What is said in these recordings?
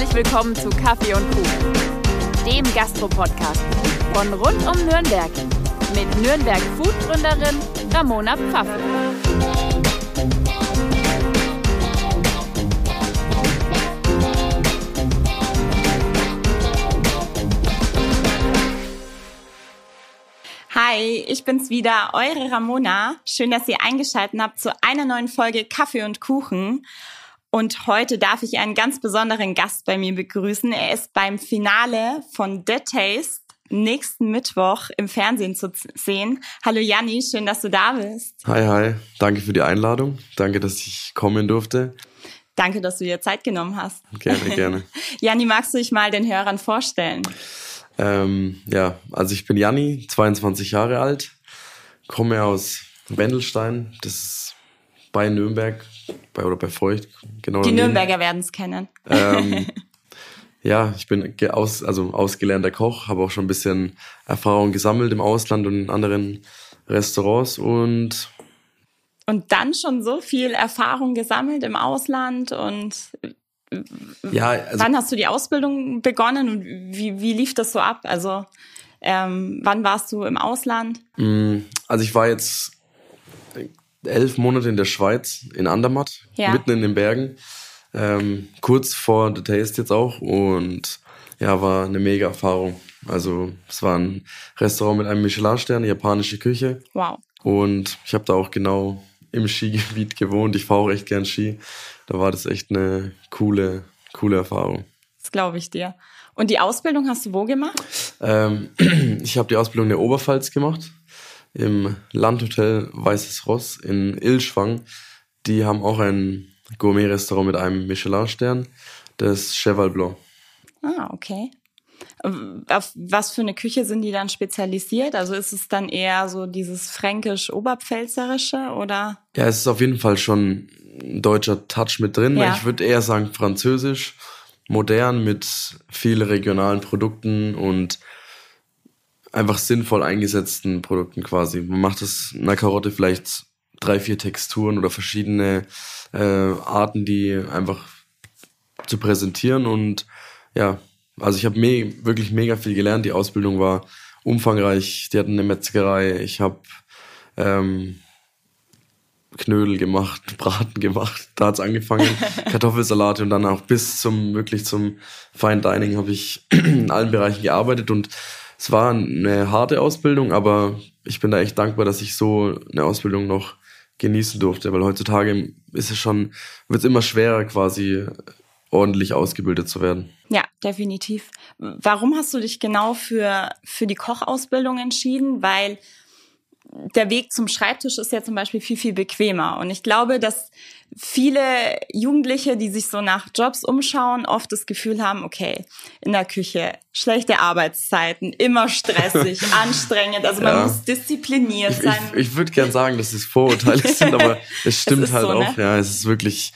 Herzlich willkommen zu Kaffee und Kuchen, dem Gastro-Podcast von rund um Nürnberg mit Nürnberg Food-Gründerin Ramona Pfaffe. Hi, ich bin's wieder, eure Ramona. Schön, dass ihr eingeschaltet habt zu einer neuen Folge Kaffee und Kuchen. Und heute darf ich einen ganz besonderen Gast bei mir begrüßen. Er ist beim Finale von The Taste nächsten Mittwoch im Fernsehen zu sehen. Hallo Janni, schön, dass du da bist. Hi, hi. Danke für die Einladung. Danke, dass ich kommen durfte. Danke, dass du dir Zeit genommen hast. Gerne, gerne. Janni, magst du dich mal den Hörern vorstellen? Ähm, ja, also ich bin Janni, 22 Jahre alt, komme aus Wendelstein. Das ist bei Nürnberg, bei oder bei Feucht, genau. Die Nürnberger werden es kennen. Ähm, ja, ich bin aus, also ausgelernter Koch, habe auch schon ein bisschen Erfahrung gesammelt im Ausland und in anderen Restaurants und und dann schon so viel Erfahrung gesammelt im Ausland und ja, also, wann hast du die Ausbildung begonnen und wie, wie lief das so ab? Also ähm, wann warst du im Ausland? Mm, also ich war jetzt elf Monate in der Schweiz, in Andermatt, ja. mitten in den Bergen. Ähm, kurz vor The Taste jetzt auch und ja, war eine mega Erfahrung. Also es war ein Restaurant mit einem Michelin-Stern, japanische Küche. Wow. Und ich habe da auch genau im Skigebiet gewohnt. Ich fahre auch echt gern Ski. Da war das echt eine coole, coole Erfahrung. Das glaube ich dir. Und die Ausbildung hast du wo gemacht? Ähm, ich habe die Ausbildung in der Oberpfalz gemacht im Landhotel Weißes Ross in Ilschwang. Die haben auch ein Gourmet-Restaurant mit einem Michelin-Stern, das Cheval Blanc. Ah, okay. Auf was für eine Küche sind die dann spezialisiert? Also ist es dann eher so dieses fränkisch-oberpfälzerische oder? Ja, es ist auf jeden Fall schon ein deutscher Touch mit drin. Ja. Ich würde eher sagen französisch, modern mit vielen regionalen Produkten und einfach sinnvoll eingesetzten Produkten quasi. Man macht das einer Karotte vielleicht drei, vier Texturen oder verschiedene äh, Arten, die einfach zu präsentieren und ja, also ich habe me wirklich mega viel gelernt. Die Ausbildung war umfangreich. Die hatten eine Metzgerei. Ich habe ähm, Knödel gemacht, Braten gemacht. Da hat's angefangen. Kartoffelsalate und dann auch bis zum wirklich zum Fine Dining habe ich in allen Bereichen gearbeitet und es war eine harte Ausbildung, aber ich bin da echt dankbar, dass ich so eine Ausbildung noch genießen durfte, weil heutzutage ist es schon, wird es immer schwerer, quasi ordentlich ausgebildet zu werden. Ja, definitiv. Warum hast du dich genau für, für die Kochausbildung entschieden? Weil der Weg zum Schreibtisch ist ja zum Beispiel viel, viel bequemer. Und ich glaube, dass viele Jugendliche, die sich so nach Jobs umschauen, oft das Gefühl haben, okay, in der Küche, schlechte Arbeitszeiten, immer stressig, anstrengend, also man ja. muss diszipliniert ich, sein. Ich, ich würde gern sagen, dass es Vorurteile sind, aber es stimmt es halt so, auch. Ne? Ja, es ist wirklich,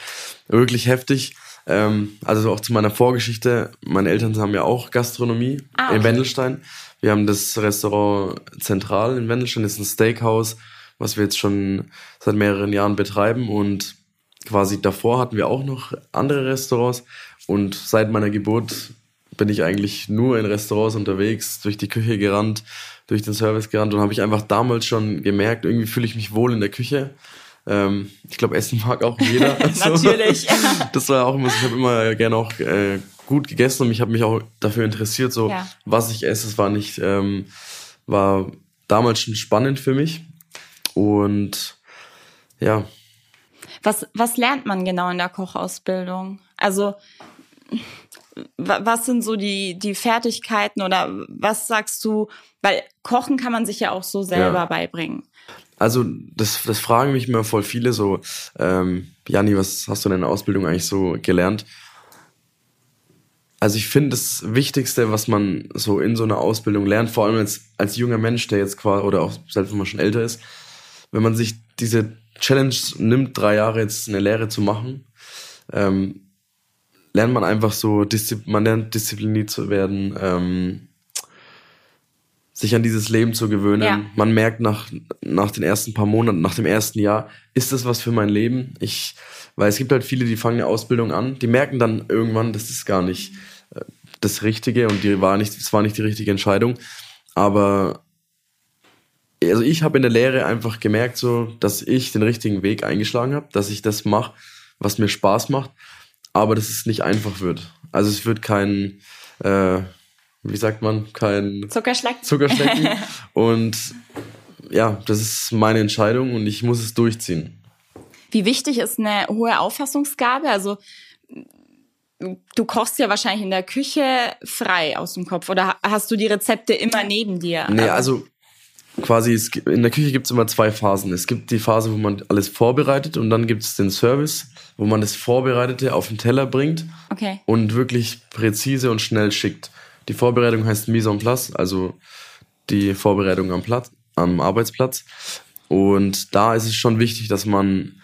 wirklich heftig. Ähm, also auch zu meiner Vorgeschichte. Meine Eltern haben ja auch Gastronomie ah, okay. in Wendelstein. Wir haben das Restaurant Zentral in Wendelstein, das ist ein Steakhouse, was wir jetzt schon seit mehreren Jahren betreiben und quasi davor hatten wir auch noch andere Restaurants und seit meiner Geburt bin ich eigentlich nur in Restaurants unterwegs, durch die Küche gerannt, durch den Service gerannt und habe ich einfach damals schon gemerkt, irgendwie fühle ich mich wohl in der Küche. Ähm, ich glaube, Essen mag auch jeder. Natürlich. das war auch immer so, ich habe immer gerne auch äh, gut gegessen und ich habe mich auch dafür interessiert, so ja. was ich esse. Es war nicht, ähm, war damals schon spannend für mich. Und ja, was, was lernt man genau in der Kochausbildung? Also, was sind so die, die Fertigkeiten oder was sagst du? Weil Kochen kann man sich ja auch so selber ja. beibringen. Also, das, das fragen mich immer voll viele so, ähm, Janni, was hast du in deiner Ausbildung eigentlich so gelernt? Also ich finde das Wichtigste, was man so in so einer Ausbildung lernt, vor allem als, als junger Mensch, der jetzt quasi, oder auch selbst wenn man schon älter ist, wenn man sich diese Challenge nimmt, drei Jahre jetzt eine Lehre zu machen, ähm, lernt man einfach so, man lernt diszipliniert zu werden, ähm, sich an dieses Leben zu gewöhnen. Ja. Man merkt nach, nach den ersten paar Monaten, nach dem ersten Jahr, ist das was für mein Leben? Ich, weil es gibt halt viele, die fangen eine Ausbildung an, die merken dann irgendwann, das ist gar nicht das Richtige und die war nicht, das war nicht die richtige Entscheidung. Aber also ich habe in der Lehre einfach gemerkt, so, dass ich den richtigen Weg eingeschlagen habe, dass ich das mache, was mir Spaß macht, aber dass es nicht einfach wird. Also es wird kein, äh, wie sagt man, kein Zuckerschlecken. Zuckerschlecken. und ja, das ist meine Entscheidung und ich muss es durchziehen. Wie wichtig ist eine hohe Auffassungsgabe? Also du kochst ja wahrscheinlich in der Küche frei aus dem Kopf oder hast du die Rezepte immer neben dir? Nee, also quasi, es, in der Küche gibt es immer zwei Phasen. Es gibt die Phase, wo man alles vorbereitet und dann gibt es den Service, wo man das Vorbereitete auf den Teller bringt okay. und wirklich präzise und schnell schickt. Die Vorbereitung heißt Mise en place, also die Vorbereitung am Platz, am Arbeitsplatz. Und da ist es schon wichtig, dass man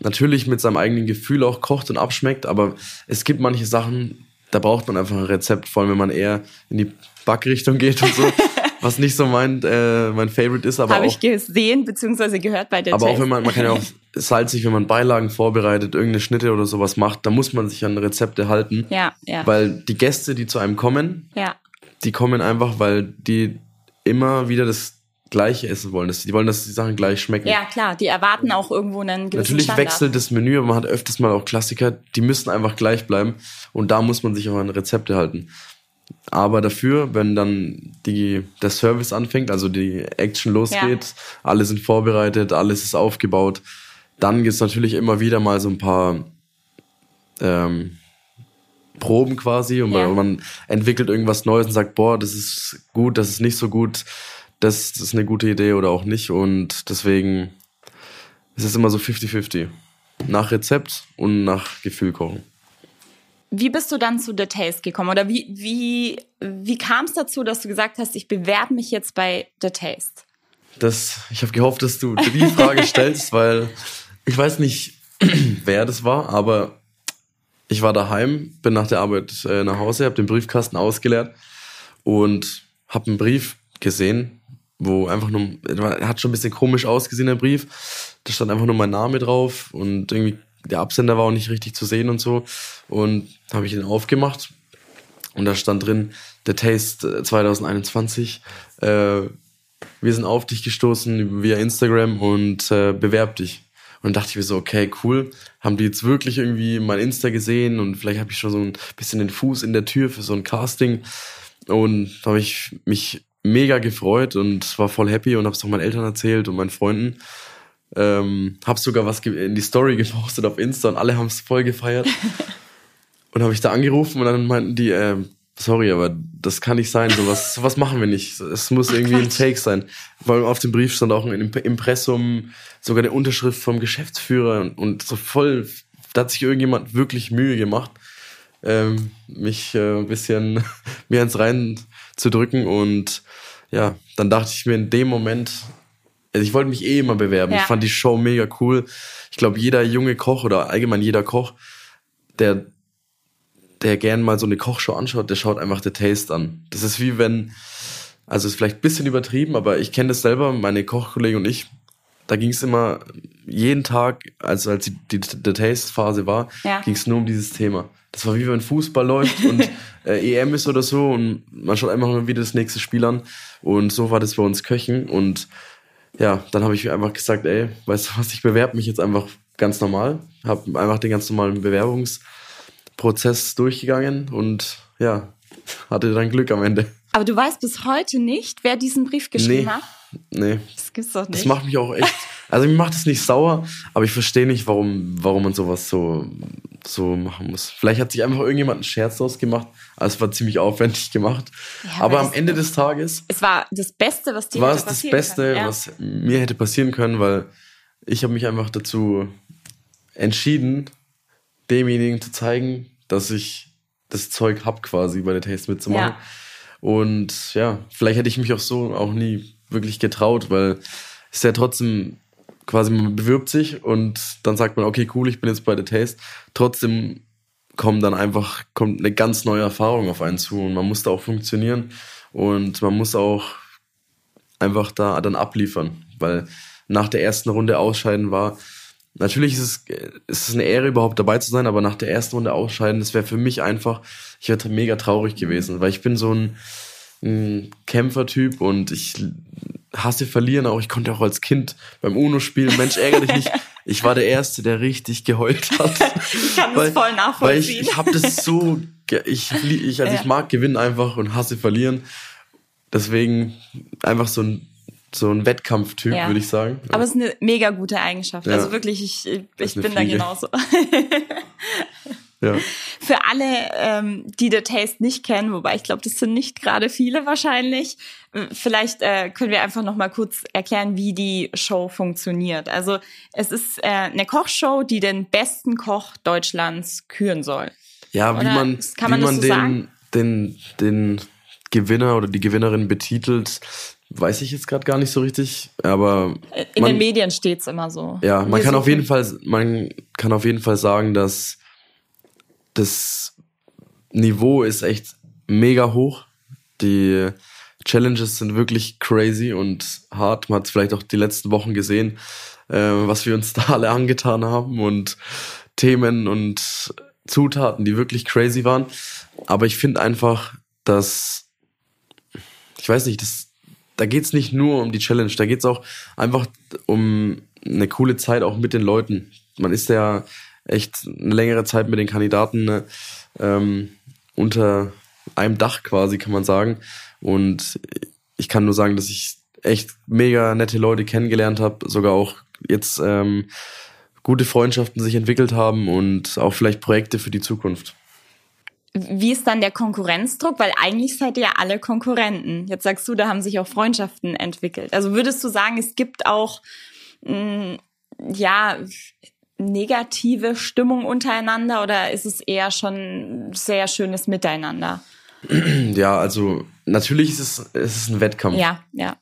natürlich mit seinem eigenen Gefühl auch kocht und abschmeckt, aber es gibt manche Sachen, da braucht man einfach ein Rezept, vor allem wenn man eher in die Backrichtung geht und so. was nicht so mein, äh, mein Favorite ist, aber Habe ich gesehen, beziehungsweise gehört bei der Aber Taste. auch wenn man, man kann ja auch salzig, wenn man Beilagen vorbereitet, irgendeine Schnitte oder sowas macht, da muss man sich an Rezepte halten. Ja, ja. Weil die Gäste, die zu einem kommen, ja. die kommen einfach, weil die immer wieder das Gleiche essen wollen. Die wollen, dass die Sachen gleich schmecken. Ja, klar. Die erwarten auch irgendwo einen gewissen Natürlich Standard. wechselt das Menü, aber man hat öfters mal auch Klassiker, die müssen einfach gleich bleiben. Und da muss man sich auch an Rezepte halten. Aber dafür, wenn dann die, der Service anfängt, also die Action losgeht, ja. alle sind vorbereitet, alles ist aufgebaut, dann gibt es natürlich immer wieder mal so ein paar ähm, Proben quasi und ja. man entwickelt irgendwas Neues und sagt, boah, das ist gut, das ist nicht so gut, das, ist eine gute Idee oder auch nicht. Und deswegen ist es immer so 50-50. Nach Rezept und nach Gefühl kochen. Wie bist du dann zu The Taste gekommen? Oder wie, wie, wie kam es dazu, dass du gesagt hast, ich bewerbe mich jetzt bei The Taste? Das, ich habe gehofft, dass du die Frage stellst, weil ich weiß nicht, wer das war, aber ich war daheim, bin nach der Arbeit äh, nach Hause, habe den Briefkasten ausgeleert und habe einen Brief gesehen, wo einfach nur, er hat schon ein bisschen komisch ausgesehen, der Brief. Da stand einfach nur mein Name drauf und irgendwie der Absender war auch nicht richtig zu sehen und so. Und habe ich ihn aufgemacht und da stand drin, der Taste 2021, äh, wir sind auf dich gestoßen via Instagram und äh, bewerb dich. Und dachte ich mir so, okay, cool. Haben die jetzt wirklich irgendwie mein Insta gesehen und vielleicht habe ich schon so ein bisschen den Fuß in der Tür für so ein Casting. Und habe ich mich mega gefreut und war voll happy und habe es auch meinen Eltern erzählt und meinen Freunden. Ähm, hab sogar was in die Story gepostet auf Insta und alle haben es voll gefeiert. und habe ich da angerufen und dann meinten die, äh, sorry, aber das kann nicht sein, sowas, sowas machen wir nicht. Es muss irgendwie ein Take sein. Weil auf dem Brief stand auch ein Impressum, sogar eine Unterschrift vom Geschäftsführer und, und so voll, da hat sich irgendjemand wirklich Mühe gemacht, ähm, mich äh, ein bisschen mir ins Rein zu drücken und ja, dann dachte ich mir in dem Moment, also ich wollte mich eh immer bewerben. Ja. Ich fand die Show mega cool. Ich glaube, jeder junge Koch oder allgemein jeder Koch, der, der gern mal so eine Kochshow anschaut, der schaut einfach The Taste an. Das ist wie wenn, also ist vielleicht ein bisschen übertrieben, aber ich kenne das selber, meine Kochkollegen und ich, da ging es immer jeden Tag, also als die, die, die Taste-Phase war, ja. ging es nur um dieses Thema. Das war wie wenn Fußball läuft und äh, EM ist oder so und man schaut einfach mal wieder das nächste Spiel an. Und so war das bei uns Köchen und ja, dann habe ich einfach gesagt, ey, weißt du was, ich bewerbe mich jetzt einfach ganz normal. Habe einfach den ganz normalen Bewerbungsprozess durchgegangen und ja, hatte dann Glück am Ende. Aber du weißt bis heute nicht, wer diesen Brief geschrieben nee, hat? Nee. Das gibt's doch nicht. Das macht mich auch echt. Also mir macht es nicht sauer, aber ich verstehe nicht, warum, warum man sowas so, so machen muss. Vielleicht hat sich einfach irgendjemand einen Scherz draus gemacht, aber es war ziemlich aufwendig gemacht. Ja, aber am Ende des Tages. Es war das Beste, was dir war hätte passieren das Beste, ja. was mir hätte passieren können, weil ich habe mich einfach dazu entschieden, demjenigen zu zeigen, dass ich das Zeug hab quasi bei der Taste mitzumachen. Ja. Und ja, vielleicht hätte ich mich auch so auch nie wirklich getraut, weil es ja trotzdem quasi man bewirbt sich und dann sagt man, okay, cool, ich bin jetzt bei The Taste. Trotzdem kommt dann einfach kommt eine ganz neue Erfahrung auf einen zu und man muss da auch funktionieren und man muss auch einfach da dann abliefern, weil nach der ersten Runde ausscheiden war, natürlich ist es, ist es eine Ehre überhaupt dabei zu sein, aber nach der ersten Runde ausscheiden, das wäre für mich einfach, ich wäre mega traurig gewesen, weil ich bin so ein, ein Kämpfertyp und ich hasse verlieren auch. Ich konnte auch als Kind beim UNO spielen, Mensch, ärgere dich nicht. Ich war der Erste, der richtig geheult hat. ich kann weil, das voll nachvollziehen. Weil ich, ich habe das so, ich, ich, also ja. ich mag gewinnen einfach und hasse verlieren. Deswegen einfach so ein so ein Wettkampftyp, ja. würde ich sagen. Aber es ist eine mega gute Eigenschaft. Ja. Also wirklich, ich, ich bin da genauso. Ja. Für alle, ähm, die The Taste nicht kennen, wobei ich glaube, das sind nicht gerade viele wahrscheinlich, vielleicht äh, können wir einfach noch mal kurz erklären, wie die Show funktioniert. Also es ist äh, eine Kochshow, die den besten Koch Deutschlands küren soll. Ja, oder wie man, kann man, wie man so den, sagen? den, den Gewinner oder die Gewinnerin betitelt, weiß ich jetzt gerade gar nicht so richtig, aber in man, den Medien steht's immer so. Ja, man kann auf jeden Fall, man kann auf jeden Fall sagen, dass das Niveau ist echt mega hoch. Die Challenges sind wirklich crazy und hart. Man hat vielleicht auch die letzten Wochen gesehen, äh, was wir uns da alle angetan haben und Themen und Zutaten, die wirklich crazy waren. Aber ich finde einfach, dass, ich weiß nicht, das, da geht's nicht nur um die Challenge, da geht's auch einfach um eine coole Zeit auch mit den Leuten. Man ist ja echt eine längere Zeit mit den Kandidaten ne, ähm, unter einem Dach quasi, kann man sagen. Und ich kann nur sagen, dass ich echt mega nette Leute kennengelernt habe, sogar auch jetzt ähm, gute Freundschaften sich entwickelt haben und auch vielleicht Projekte für die Zukunft. Wie ist dann der Konkurrenzdruck? Weil eigentlich seid ihr ja alle Konkurrenten. Jetzt sagst du, da haben sich auch Freundschaften entwickelt. Also würdest du sagen, es gibt auch, mh, mm, ja, negative Stimmung untereinander oder ist es eher schon sehr schönes Miteinander? Ja, also natürlich ist es, es ist ein Wettkampf. Ja, ja.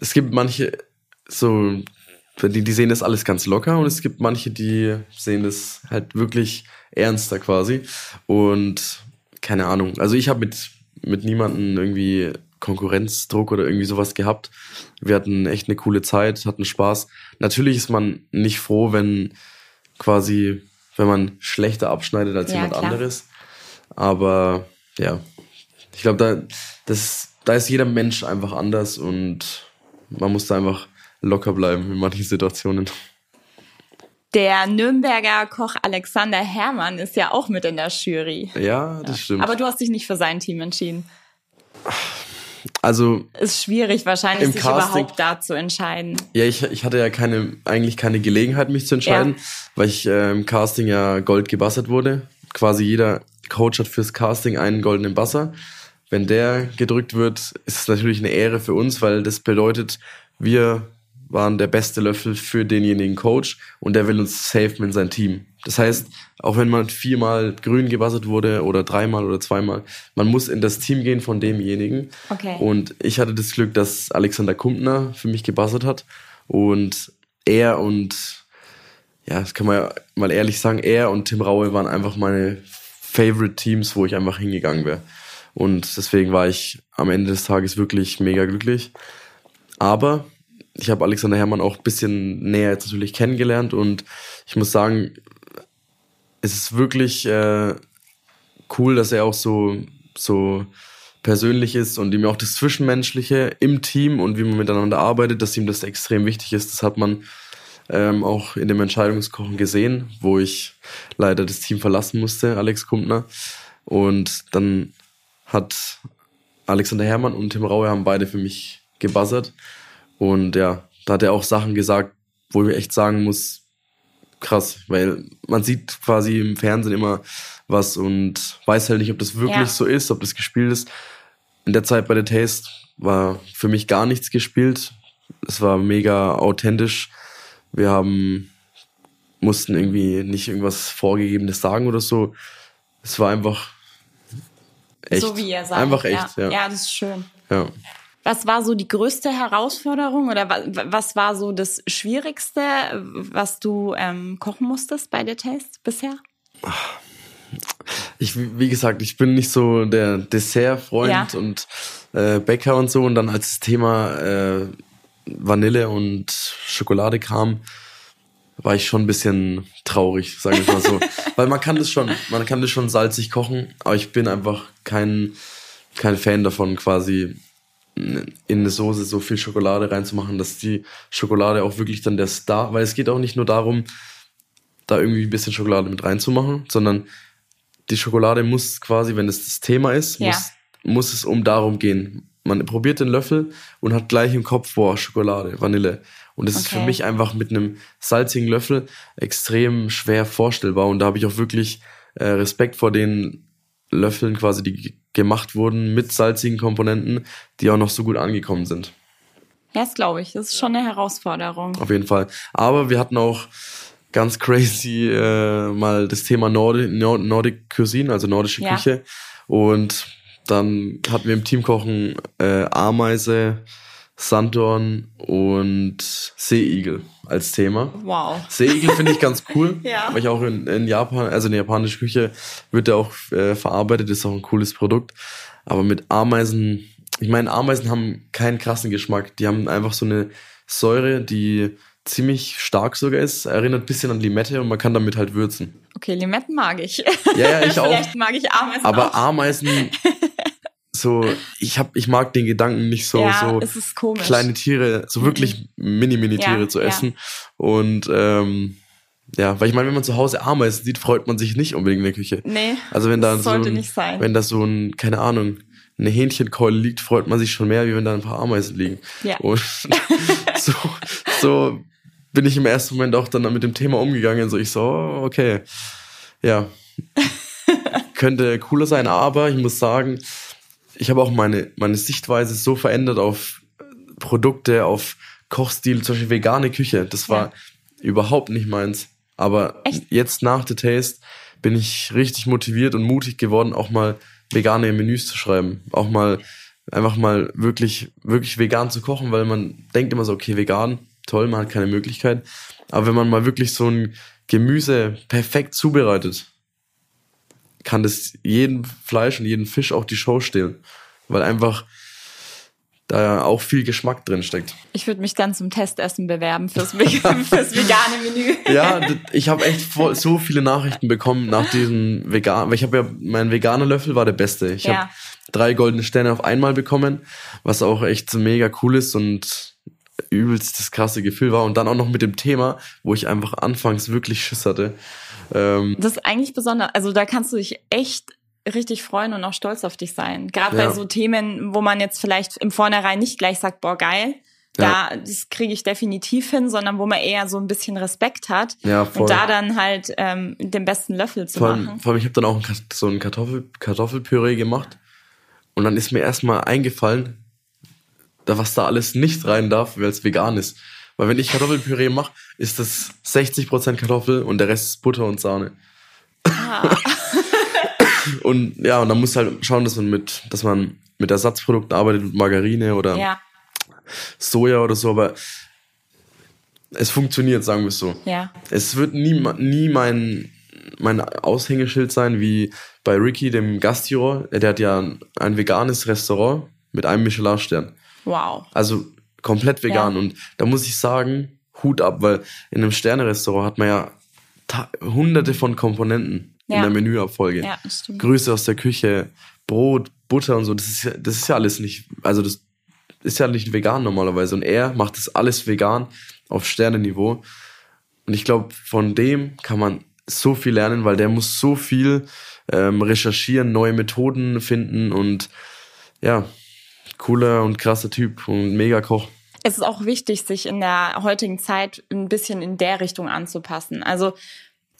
Es gibt manche, so, die, die sehen das alles ganz locker und es gibt manche, die sehen das halt wirklich ernster quasi. Und keine Ahnung, also ich habe mit, mit niemandem irgendwie Konkurrenzdruck oder irgendwie sowas gehabt. Wir hatten echt eine coole Zeit, hatten Spaß. Natürlich ist man nicht froh, wenn quasi, wenn man schlechter abschneidet als ja, jemand klar. anderes. Aber ja, ich glaube, da, das, da ist jeder Mensch einfach anders und man muss da einfach locker bleiben in manchen Situationen. Der Nürnberger Koch Alexander Herrmann ist ja auch mit in der Jury. Ja, das ja. stimmt. Aber du hast dich nicht für sein Team entschieden. Also ist schwierig wahrscheinlich, sich Casting, überhaupt da zu entscheiden. Ja, ich, ich hatte ja keine eigentlich keine Gelegenheit, mich zu entscheiden, ja. weil ich äh, im Casting ja Gold gebassert wurde. Quasi jeder Coach hat fürs Casting einen goldenen Basser. Wenn der gedrückt wird, ist es natürlich eine Ehre für uns, weil das bedeutet, wir waren der beste Löffel für denjenigen Coach und der will uns safen in sein Team. Das heißt, auch wenn man viermal grün gewassert wurde oder dreimal oder zweimal, man muss in das Team gehen von demjenigen. Okay. Und ich hatte das Glück, dass Alexander Kumpner für mich gebassert hat und er und ja, das kann man ja mal ehrlich sagen, er und Tim Raue waren einfach meine Favorite Teams, wo ich einfach hingegangen wäre. Und deswegen war ich am Ende des Tages wirklich mega glücklich. Aber ich habe Alexander Herrmann auch ein bisschen näher jetzt natürlich kennengelernt und ich muss sagen, es ist wirklich äh, cool, dass er auch so, so persönlich ist und ihm auch das Zwischenmenschliche im Team und wie man miteinander arbeitet, dass ihm das extrem wichtig ist. Das hat man ähm, auch in dem Entscheidungskochen gesehen, wo ich leider das Team verlassen musste, Alex Kumpner. Und dann hat Alexander Herrmann und Tim Raue haben beide für mich gebuzzert. Und ja, da hat er auch Sachen gesagt, wo ich echt sagen muss, krass, weil man sieht quasi im Fernsehen immer was und weiß halt nicht, ob das wirklich ja. so ist, ob das gespielt ist. In der Zeit bei der Taste war für mich gar nichts gespielt. Es war mega authentisch. Wir haben mussten irgendwie nicht irgendwas Vorgegebenes sagen oder so. Es war einfach echt. So wie er sagt. Einfach echt, ja. Ja, ja das ist schön. Ja. Was war so die größte Herausforderung oder was war so das Schwierigste, was du ähm, kochen musstest bei der Test bisher? Ich, wie gesagt, ich bin nicht so der Dessertfreund ja. und äh, Bäcker und so. Und dann als das Thema äh, Vanille und Schokolade kam, war ich schon ein bisschen traurig, sage ich mal so. Weil man kann das schon, man kann das schon salzig kochen, aber ich bin einfach kein, kein Fan davon, quasi in eine Soße so viel Schokolade reinzumachen, dass die Schokolade auch wirklich dann der Star, weil es geht auch nicht nur darum, da irgendwie ein bisschen Schokolade mit reinzumachen, sondern die Schokolade muss quasi, wenn es das Thema ist, ja. muss, muss es um darum gehen. Man probiert den Löffel und hat gleich im Kopf, boah, Schokolade, Vanille. Und das okay. ist für mich einfach mit einem salzigen Löffel extrem schwer vorstellbar. Und da habe ich auch wirklich äh, Respekt vor den Löffeln quasi, die gemacht wurden mit salzigen Komponenten, die auch noch so gut angekommen sind. Ja, das glaube ich. Das ist schon eine Herausforderung. Auf jeden Fall. Aber wir hatten auch ganz crazy äh, mal das Thema Nordic, Nordic Cuisine, also nordische ja. Küche. Und dann hatten wir im Teamkochen äh, Ameise, Sanddorn und Seeigel als Thema. Wow. Seeigel finde ich ganz cool, ja. weil ich auch in, in Japan, also in der japanischen Küche wird der auch äh, verarbeitet, ist auch ein cooles Produkt. Aber mit Ameisen, ich meine, Ameisen haben keinen krassen Geschmack. Die haben einfach so eine Säure, die ziemlich stark sogar ist. Erinnert ein bisschen an Limette und man kann damit halt würzen. Okay, Limetten mag ich. Ja, ja, ich auch. Vielleicht mag ich Ameisen Aber auch. Ameisen, so, ich hab, ich mag den Gedanken nicht so, ja, so kleine Tiere, so wirklich mhm. mini-mini-Tiere ja, zu essen. Ja. Und ähm, ja, weil ich meine, wenn man zu Hause Ameisen sieht, freut man sich nicht unbedingt in der Küche. Nee. Also wenn da so ein, wenn da so ein, keine Ahnung, eine Hähnchenkeule liegt, freut man sich schon mehr, wie wenn da ein paar Ameisen liegen. Ja. Und so, so bin ich im ersten Moment auch dann mit dem Thema umgegangen. So ich so, oh, okay, ja, könnte cooler sein, aber ich muss sagen, ich habe auch meine, meine Sichtweise so verändert auf Produkte, auf Kochstil, zum Beispiel vegane Küche. Das war ja. überhaupt nicht meins. Aber Echt? jetzt nach The Taste bin ich richtig motiviert und mutig geworden, auch mal vegane Menüs zu schreiben. Auch mal einfach mal wirklich, wirklich vegan zu kochen, weil man denkt immer so, okay, vegan, toll, man hat keine Möglichkeit. Aber wenn man mal wirklich so ein Gemüse perfekt zubereitet, kann das jedem Fleisch und jedem Fisch auch die Show stehlen. Weil einfach da auch viel Geschmack drin steckt. Ich würde mich dann zum Testessen bewerben fürs, fürs vegane Menü. ja, ich habe echt so viele Nachrichten bekommen nach diesem vegan, weil ich habe ja mein veganer Löffel war der beste. Ich ja. habe drei goldene Sterne auf einmal bekommen, was auch echt mega cool ist und übelst das krasse Gefühl war und dann auch noch mit dem Thema, wo ich einfach anfangs wirklich Schiss hatte. Ähm, das ist eigentlich besonders, also da kannst du dich echt richtig freuen und auch stolz auf dich sein. Gerade ja. bei so Themen, wo man jetzt vielleicht im Vornherein nicht gleich sagt, boah, geil, ja. da das kriege ich definitiv hin, sondern wo man eher so ein bisschen Respekt hat ja, voll. und da dann halt ähm, den besten Löffel zu vor machen. Vor allem, ich habe dann auch so ein Kartoffel, Kartoffelpüree gemacht und dann ist mir erstmal eingefallen, da was da alles nicht rein darf, weil es vegan ist. Weil wenn ich Kartoffelpüree mache, ist das 60% Kartoffel und der Rest ist Butter und Sahne. Ah. und ja, und dann muss halt schauen, dass man mit, dass man mit Ersatzprodukten arbeitet, mit Margarine oder ja. Soja oder so, aber es funktioniert, sagen wir es so. Ja. Es wird nie, nie mein, mein Aushängeschild sein, wie bei Ricky, dem Gastjuror. Der hat ja ein veganes Restaurant mit einem Michelin-Stern. Wow. Also komplett vegan. Ja. Und da muss ich sagen, Hut ab, weil in einem Sterne-Restaurant hat man ja hunderte von Komponenten ja. in der Menüabfolge. Ja, stimmt. Grüße aus der Küche, Brot, Butter und so. Das ist ja, das ist ja alles nicht, also das ist ja nicht vegan normalerweise. Und er macht das alles vegan auf Sternenniveau. Und ich glaube, von dem kann man so viel lernen, weil der muss so viel ähm, recherchieren, neue Methoden finden und ja, cooler und krasser Typ und mega Koch. Es ist auch wichtig, sich in der heutigen Zeit ein bisschen in der Richtung anzupassen. Also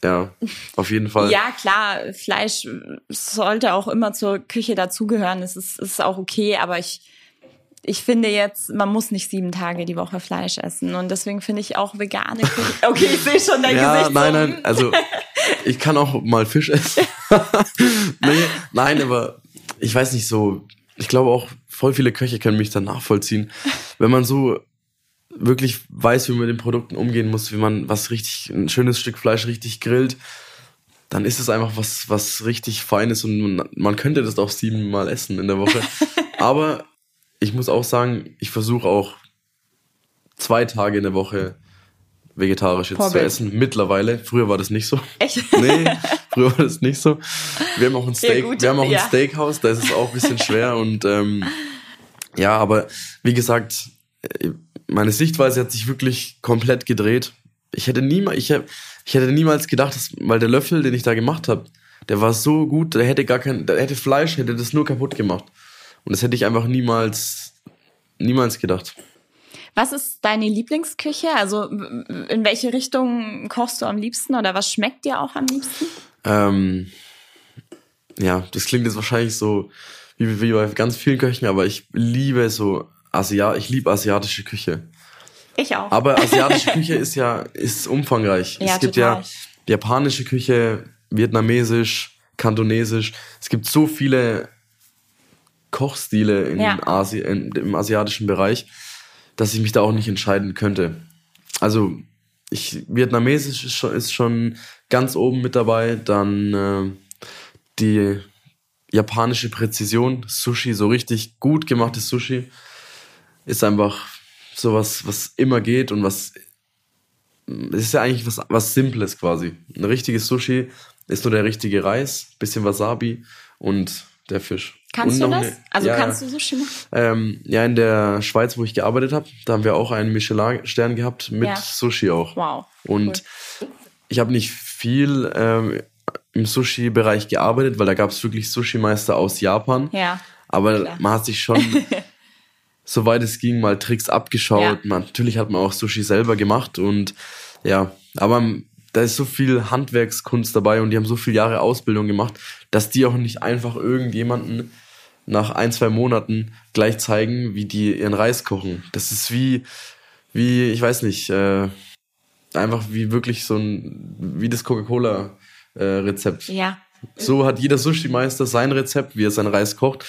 ja, auf jeden Fall. Ja, klar, Fleisch sollte auch immer zur Küche dazugehören. Es ist, ist auch okay, aber ich, ich finde jetzt, man muss nicht sieben Tage die Woche Fleisch essen. Und deswegen finde ich auch vegane Küche. Okay, ich sehe schon dein ja, Gesicht. Nein, nein, also ich kann auch mal Fisch essen. nee, nein, aber ich weiß nicht so, ich glaube auch, voll viele Köche können mich dann nachvollziehen. Wenn man so wirklich weiß, wie man mit den Produkten umgehen muss, wie man was richtig, ein schönes Stück Fleisch richtig grillt, dann ist es einfach was, was richtig Feines und man, man könnte das auch siebenmal essen in der Woche. Aber ich muss auch sagen, ich versuche auch zwei Tage in der Woche vegetarisch jetzt Vorbild. zu essen. Mittlerweile. Früher war das nicht so. Echt? Nee, früher war das nicht so. Wir haben auch ein Steak, ja, wir haben auch ja. ein Steakhouse, da ist es auch ein bisschen schwer und ähm, ja, aber wie gesagt, äh, meine Sichtweise hat sich wirklich komplett gedreht. Ich hätte niemals, ich, ich hätte niemals gedacht, dass, weil der Löffel, den ich da gemacht habe, der war so gut, der hätte gar kein, der hätte Fleisch, hätte das nur kaputt gemacht. Und das hätte ich einfach niemals, niemals gedacht. Was ist deine Lieblingsküche? Also in welche Richtung kochst du am liebsten oder was schmeckt dir auch am liebsten? Ähm, ja, das klingt jetzt wahrscheinlich so wie, wie bei ganz vielen Köchen, aber ich liebe so Asiat, ich liebe asiatische Küche. Ich auch. Aber asiatische Küche ist ja ist umfangreich. Ja, es gibt total. ja japanische Küche, vietnamesisch, kantonesisch. Es gibt so viele Kochstile in ja. Asi in, im asiatischen Bereich, dass ich mich da auch nicht entscheiden könnte. Also ich, vietnamesisch ist schon, ist schon ganz oben mit dabei. Dann äh, die japanische Präzision, Sushi, so richtig gut gemachtes Sushi, ist einfach sowas, was immer geht und was es ist ja eigentlich was, was Simples quasi. Ein richtiges Sushi ist nur der richtige Reis, bisschen Wasabi und der Fisch. Kannst und du das? Eine, also ja, kannst du Sushi machen? Ähm, ja, in der Schweiz, wo ich gearbeitet habe, da haben wir auch einen Michelin-Stern gehabt mit ja. Sushi auch. Wow. Und cool. ich habe nicht viel ähm, im Sushi-Bereich gearbeitet, weil da gab es wirklich Sushi-Meister aus Japan. Ja. Aber klar. man hat sich schon, soweit es ging, mal Tricks abgeschaut. Ja. Man, natürlich hat man auch Sushi selber gemacht und ja, aber da ist so viel Handwerkskunst dabei und die haben so viele Jahre Ausbildung gemacht, dass die auch nicht einfach irgendjemanden nach ein, zwei Monaten gleich zeigen, wie die ihren Reis kochen. Das ist wie, wie, ich weiß nicht, äh, einfach wie wirklich so ein, wie das Coca-Cola-Rezept. Äh, ja. So hat jeder Sushi-Meister sein Rezept, wie er seinen Reis kocht.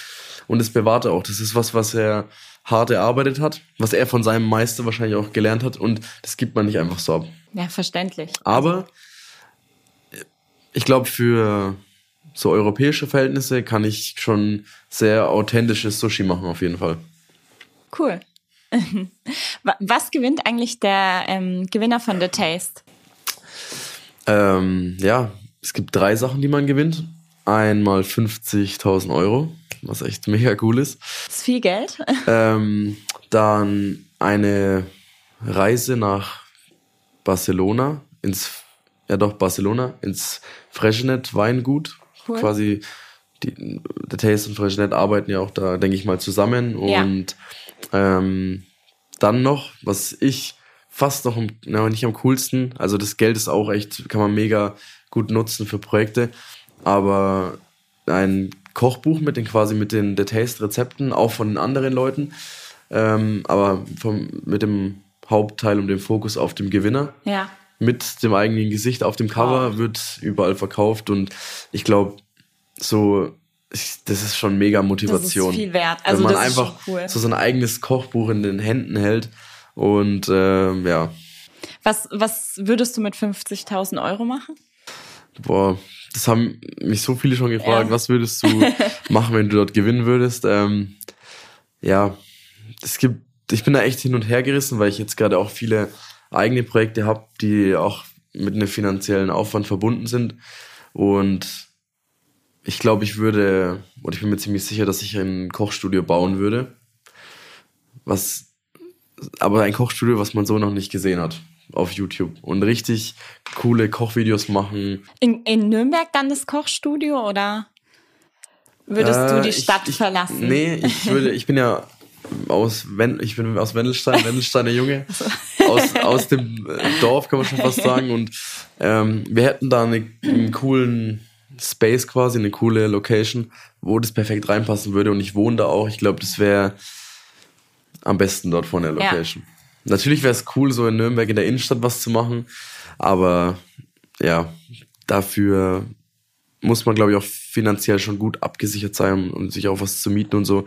Und das bewahrt er auch. Das ist was, was er hart erarbeitet hat, was er von seinem Meister wahrscheinlich auch gelernt hat. Und das gibt man nicht einfach so ab. Ja, verständlich. Aber ich glaube, für so europäische Verhältnisse kann ich schon sehr authentisches Sushi machen, auf jeden Fall. Cool. Was gewinnt eigentlich der ähm, Gewinner von The Taste? Ähm, ja, es gibt drei Sachen, die man gewinnt. Einmal 50.000 Euro, was echt mega cool ist. Das ist viel Geld. ähm, dann eine Reise nach Barcelona, ins, ja doch, Barcelona, ins Freshenet Weingut. Cool. Quasi, die, der Taste und Freshenet arbeiten ja auch da, denke ich mal, zusammen. Und ja. ähm, dann noch, was ich fast noch, na, nicht am coolsten, also das Geld ist auch echt, kann man mega gut nutzen für Projekte, aber ein Kochbuch mit den quasi mit den The Taste Rezepten, auch von den anderen Leuten, ähm, aber vom, mit dem Hauptteil und den Fokus auf dem Gewinner. Ja. Mit dem eigenen Gesicht auf dem Cover wow. wird überall verkauft und ich glaube, so, das ist schon mega Motivation. Das ist viel wert. Also wenn man einfach cool. so sein eigenes Kochbuch in den Händen hält und äh, ja. Was, was würdest du mit 50.000 Euro machen? Boah, das haben mich so viele schon gefragt. Ja. Was würdest du machen, wenn du dort gewinnen würdest? Ähm, ja, es gibt ich bin da echt hin und her gerissen, weil ich jetzt gerade auch viele eigene Projekte habe, die auch mit einem finanziellen Aufwand verbunden sind. Und ich glaube, ich würde, oder ich bin mir ziemlich sicher, dass ich ein Kochstudio bauen würde. Was, aber ein Kochstudio, was man so noch nicht gesehen hat auf YouTube. Und richtig coole Kochvideos machen. In, in Nürnberg dann das Kochstudio oder würdest äh, du die Stadt ich, verlassen? Nee, ich würde, ich bin ja aus Wen ich bin aus Wendelstein, Wendelsteiner Junge, aus, aus dem Dorf kann man schon fast sagen. Und ähm, wir hätten da eine, einen coolen Space quasi, eine coole Location, wo das perfekt reinpassen würde. Und ich wohne da auch. Ich glaube, das wäre am besten dort von der Location. Ja. Natürlich wäre es cool, so in Nürnberg in der Innenstadt was zu machen, aber ja, dafür muss man, glaube ich, auch finanziell schon gut abgesichert sein und sich auch was zu mieten und so.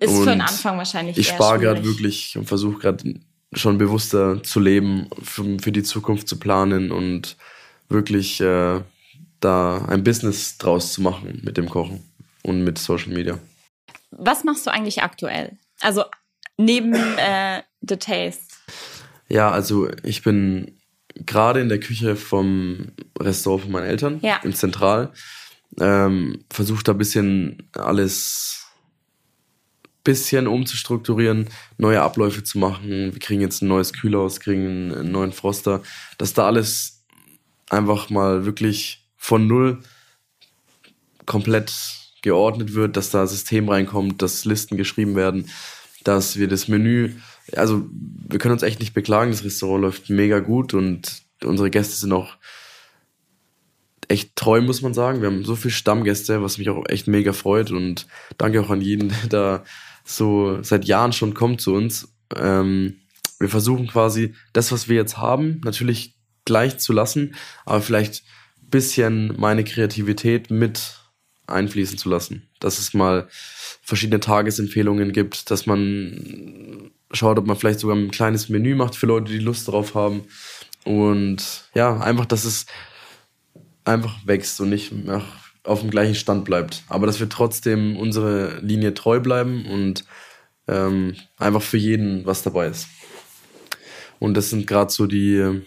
Ist und für den Anfang wahrscheinlich. Ich spare gerade wirklich und versuche gerade schon bewusster zu leben, für, für, die Zukunft zu planen und wirklich äh, da ein Business draus zu machen mit dem Kochen und mit Social Media. Was machst du eigentlich aktuell? Also neben äh, The Taste. Ja, also ich bin gerade in der Küche vom Restaurant von meinen Eltern ja. im Zentral. Ähm, Versuche da ein bisschen alles bisschen umzustrukturieren, neue Abläufe zu machen. Wir kriegen jetzt ein neues Kühlhaus, kriegen einen neuen Froster, dass da alles einfach mal wirklich von null komplett geordnet wird, dass da System reinkommt, dass Listen geschrieben werden, dass wir das Menü, also wir können uns echt nicht beklagen, das Restaurant läuft mega gut und unsere Gäste sind auch echt treu, muss man sagen. Wir haben so viele Stammgäste, was mich auch echt mega freut und danke auch an jeden, der da so seit Jahren schon kommt zu uns. Ähm, wir versuchen quasi das, was wir jetzt haben, natürlich gleich zu lassen, aber vielleicht bisschen meine Kreativität mit einfließen zu lassen. Dass es mal verschiedene Tagesempfehlungen gibt, dass man schaut, ob man vielleicht sogar ein kleines Menü macht für Leute, die Lust drauf haben. Und ja, einfach, dass es einfach wächst und nicht auf dem gleichen Stand bleibt. Aber dass wir trotzdem unsere Linie treu bleiben und ähm, einfach für jeden was dabei ist. Und das sind gerade so die,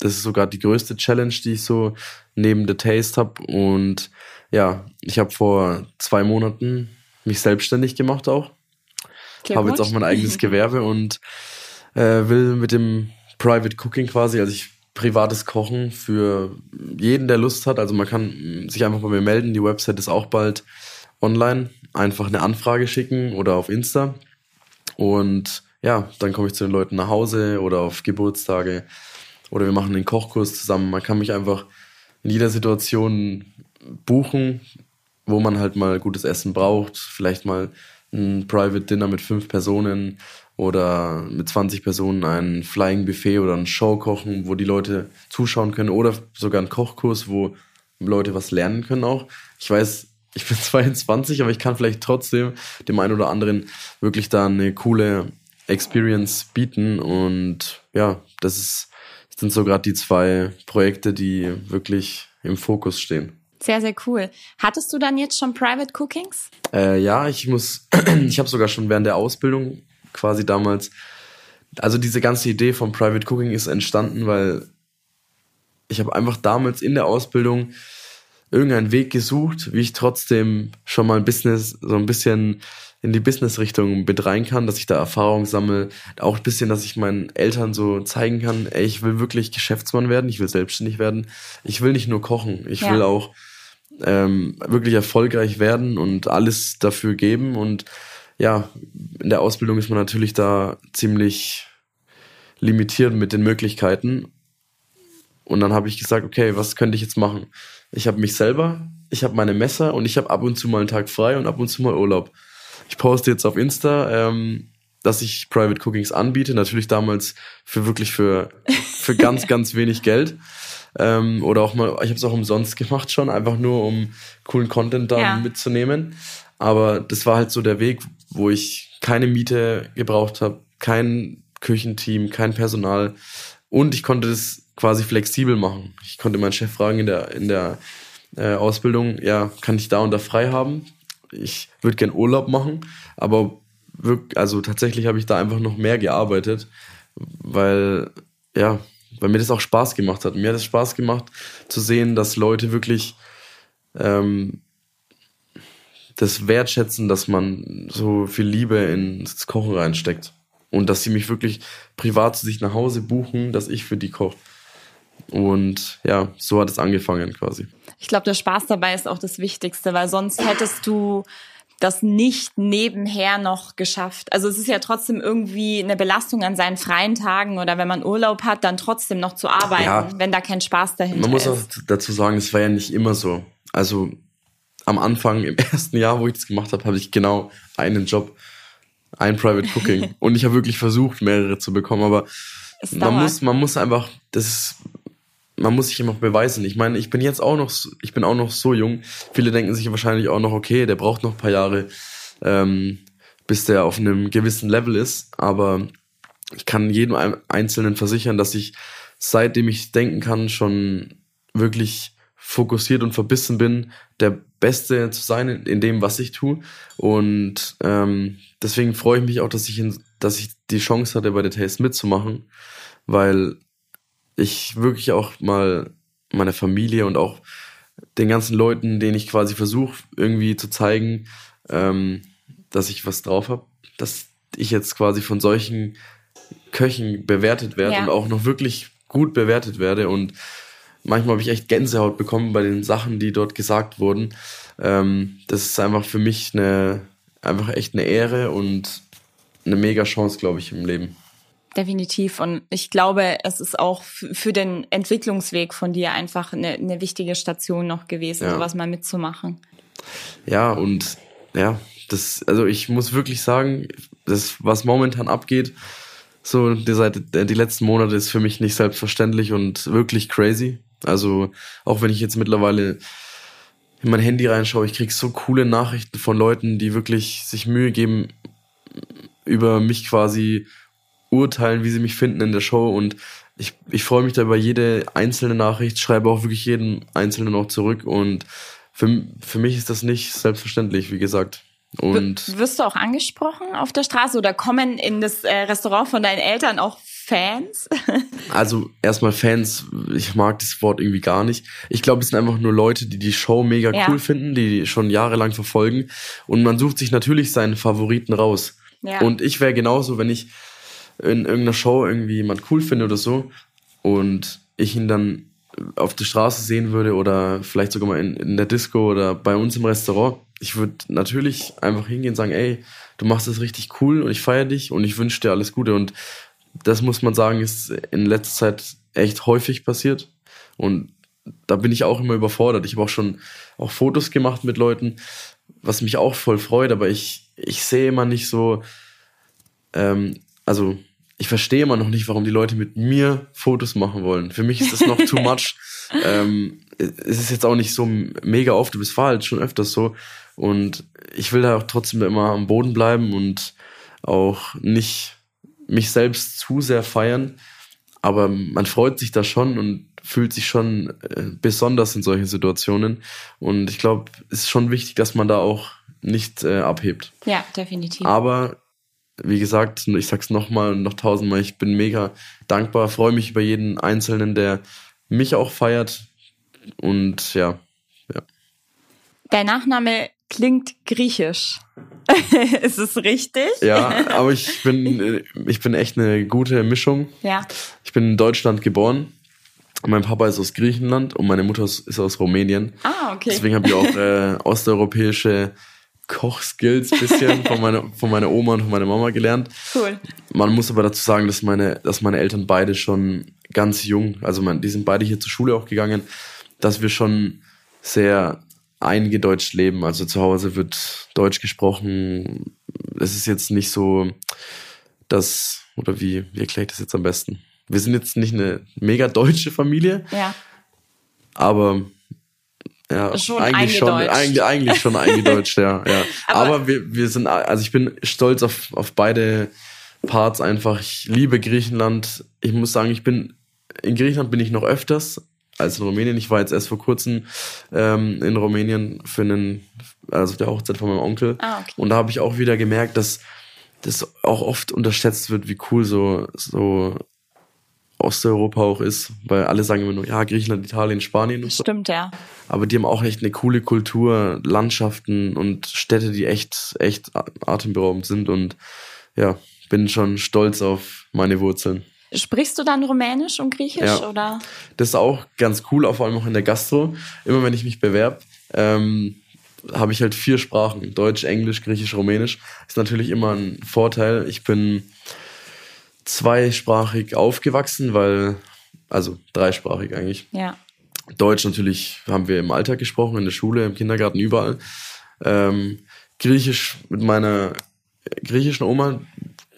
das ist sogar die größte Challenge, die ich so neben The Taste habe. Und ja, ich habe vor zwei Monaten mich selbstständig gemacht auch. Habe jetzt auch mein eigenes Gewerbe und äh, will mit dem Private Cooking quasi, also ich privates Kochen für jeden, der Lust hat. Also man kann sich einfach bei mir melden. Die Website ist auch bald online. Einfach eine Anfrage schicken oder auf Insta. Und ja, dann komme ich zu den Leuten nach Hause oder auf Geburtstage oder wir machen einen Kochkurs zusammen. Man kann mich einfach in jeder Situation buchen, wo man halt mal gutes Essen braucht. Vielleicht mal ein Private Dinner mit fünf Personen oder mit 20 Personen ein Flying Buffet oder ein Show kochen, wo die Leute zuschauen können oder sogar ein Kochkurs, wo Leute was lernen können auch. Ich weiß, ich bin 22, aber ich kann vielleicht trotzdem dem einen oder anderen wirklich da eine coole Experience bieten und ja, das ist sind so gerade die zwei Projekte, die wirklich im Fokus stehen. Sehr, sehr cool. Hattest du dann jetzt schon Private Cookings? Äh, ja, ich muss, ich habe sogar schon während der Ausbildung quasi damals, also diese ganze Idee vom Private Cooking ist entstanden, weil ich habe einfach damals in der Ausbildung irgendeinen Weg gesucht, wie ich trotzdem schon mal ein Business, so ein bisschen in die Business-Richtung mit rein kann, dass ich da Erfahrung sammle. Auch ein bisschen, dass ich meinen Eltern so zeigen kann, ey, ich will wirklich Geschäftsmann werden, ich will selbstständig werden. Ich will nicht nur kochen, ich ja. will auch ähm, wirklich erfolgreich werden und alles dafür geben. Und ja, in der Ausbildung ist man natürlich da ziemlich limitiert mit den Möglichkeiten. Und dann habe ich gesagt, okay, was könnte ich jetzt machen? Ich habe mich selber, ich habe meine Messer und ich habe ab und zu mal einen Tag frei und ab und zu mal Urlaub. Ich poste jetzt auf Insta, ähm, dass ich Private Cookings anbiete. Natürlich damals für wirklich für, für ganz, ganz wenig Geld. Ähm, oder auch mal, ich habe es auch umsonst gemacht schon, einfach nur um coolen Content da ja. mitzunehmen. Aber das war halt so der Weg, wo ich keine Miete gebraucht habe, kein Küchenteam, kein Personal und ich konnte das quasi flexibel machen. Ich konnte meinen Chef fragen in der, in der äh, Ausbildung, ja, kann ich da und da frei haben? Ich würde gern Urlaub machen, aber wirklich, also tatsächlich habe ich da einfach noch mehr gearbeitet, weil, ja, weil mir das auch Spaß gemacht hat. Mir hat es Spaß gemacht zu sehen, dass Leute wirklich ähm, das wertschätzen, dass man so viel Liebe ins Kochen reinsteckt. Und dass sie mich wirklich privat zu sich nach Hause buchen, dass ich für die koche. Und ja, so hat es angefangen quasi. Ich glaube, der Spaß dabei ist auch das Wichtigste, weil sonst hättest du das nicht nebenher noch geschafft. Also es ist ja trotzdem irgendwie eine Belastung an seinen freien Tagen oder wenn man Urlaub hat, dann trotzdem noch zu arbeiten, ja, wenn da kein Spaß dahinter ist. Man muss auch dazu sagen, es war ja nicht immer so. Also am Anfang, im ersten Jahr, wo ich das gemacht habe, habe ich genau einen Job, ein Private Cooking. Und ich habe wirklich versucht, mehrere zu bekommen, aber man muss, man muss einfach, das ist man muss sich immer beweisen. Ich meine, ich bin jetzt auch noch, ich bin auch noch so jung. Viele denken sich wahrscheinlich auch noch, okay, der braucht noch ein paar Jahre, ähm, bis der auf einem gewissen Level ist. Aber ich kann jedem Einzelnen versichern, dass ich seitdem ich denken kann schon wirklich fokussiert und verbissen bin. Der Beste zu sein in, dem, was ich tue. Und ähm, deswegen freue ich mich auch, dass ich, in, dass ich die Chance hatte, bei der Taste mitzumachen, weil ich wirklich auch mal meine Familie und auch den ganzen Leuten, denen ich quasi versuche, irgendwie zu zeigen, ähm, dass ich was drauf habe, dass ich jetzt quasi von solchen Köchen bewertet werde ja. und auch noch wirklich gut bewertet werde. Und manchmal habe ich echt Gänsehaut bekommen bei den Sachen, die dort gesagt wurden. Ähm, das ist einfach für mich eine, einfach echt eine Ehre und eine mega Chance, glaube ich, im Leben. Definitiv. Und ich glaube, es ist auch für den Entwicklungsweg von dir einfach eine, eine wichtige Station noch gewesen, ja. sowas mal mitzumachen. Ja, und ja, das, also ich muss wirklich sagen, das, was momentan abgeht, so die, seit, die letzten Monate ist für mich nicht selbstverständlich und wirklich crazy. Also auch wenn ich jetzt mittlerweile in mein Handy reinschaue, ich krieg so coole Nachrichten von Leuten, die wirklich sich Mühe geben, über mich quasi urteilen, wie sie mich finden in der Show und ich, ich freue mich da über jede einzelne Nachricht, schreibe auch wirklich jeden einzelnen noch zurück und für, für mich ist das nicht selbstverständlich, wie gesagt. Und wirst du auch angesprochen auf der Straße oder kommen in das äh, Restaurant von deinen Eltern auch Fans? also erstmal Fans, ich mag das Wort irgendwie gar nicht. Ich glaube, es sind einfach nur Leute, die die Show mega ja. cool finden, die schon jahrelang verfolgen und man sucht sich natürlich seinen Favoriten raus. Ja. Und ich wäre genauso, wenn ich in irgendeiner Show irgendwie jemand cool finde oder so und ich ihn dann auf der Straße sehen würde oder vielleicht sogar mal in, in der Disco oder bei uns im Restaurant, ich würde natürlich einfach hingehen und sagen, ey, du machst das richtig cool und ich feiere dich und ich wünsche dir alles Gute. Und das muss man sagen, ist in letzter Zeit echt häufig passiert. Und da bin ich auch immer überfordert. Ich habe auch schon auch Fotos gemacht mit Leuten, was mich auch voll freut, aber ich, ich sehe immer nicht so, ähm, also ich verstehe immer noch nicht, warum die Leute mit mir Fotos machen wollen. Für mich ist das noch too much. ähm, es ist jetzt auch nicht so mega oft, es war halt schon öfters so. Und ich will da auch trotzdem immer am Boden bleiben und auch nicht mich selbst zu sehr feiern. Aber man freut sich da schon und fühlt sich schon äh, besonders in solchen Situationen. Und ich glaube, es ist schon wichtig, dass man da auch nicht äh, abhebt. Ja, definitiv. Aber wie gesagt, ich sag's nochmal und noch tausendmal, ich bin mega dankbar, freue mich über jeden Einzelnen, der mich auch feiert. Und ja, ja. Dein Nachname klingt griechisch. ist es richtig? Ja, aber ich bin, ich bin echt eine gute Mischung. Ja. Ich bin in Deutschland geboren. Mein Papa ist aus Griechenland und meine Mutter ist aus Rumänien. Ah, okay. Deswegen habe ich auch äh, osteuropäische Kochskills bisschen von meiner, von meiner Oma und von meiner Mama gelernt. Cool. Man muss aber dazu sagen, dass meine, dass meine Eltern beide schon ganz jung, also man, die sind beide hier zur Schule auch gegangen, dass wir schon sehr eingedeutscht leben. Also zu Hause wird Deutsch gesprochen. Es ist jetzt nicht so, dass, oder wie, wie erkläre ich das jetzt am besten? Wir sind jetzt nicht eine mega deutsche Familie. Ja. Aber ja, schon eigentlich schon, eigentlich, eigentlich schon eingedeutscht, ja, ja. Aber, Aber, wir, wir sind, also ich bin stolz auf, auf beide Parts einfach. Ich liebe Griechenland. Ich muss sagen, ich bin, in Griechenland bin ich noch öfters als in Rumänien. Ich war jetzt erst vor kurzem ähm, in Rumänien für einen, also der Hochzeit von meinem Onkel. Ah, okay. Und da habe ich auch wieder gemerkt, dass das auch oft unterschätzt wird, wie cool so, so Osteuropa auch ist, weil alle sagen immer nur, ja, Griechenland, Italien, Spanien und so. Stimmt, ja. Aber die haben auch echt eine coole Kultur, Landschaften und Städte, die echt, echt atemberaubend sind und ja, bin schon stolz auf meine Wurzeln. Sprichst du dann Rumänisch und Griechisch ja. oder? Das ist auch ganz cool, vor allem auch in der Gastro. Immer wenn ich mich bewerbe, ähm, habe ich halt vier Sprachen: Deutsch, Englisch, Griechisch, Rumänisch. Ist natürlich immer ein Vorteil. Ich bin zweisprachig aufgewachsen, weil, also dreisprachig eigentlich. Ja. Deutsch natürlich haben wir im Alltag gesprochen, in der Schule, im Kindergarten, überall. Ähm, Griechisch mit meiner griechischen Oma,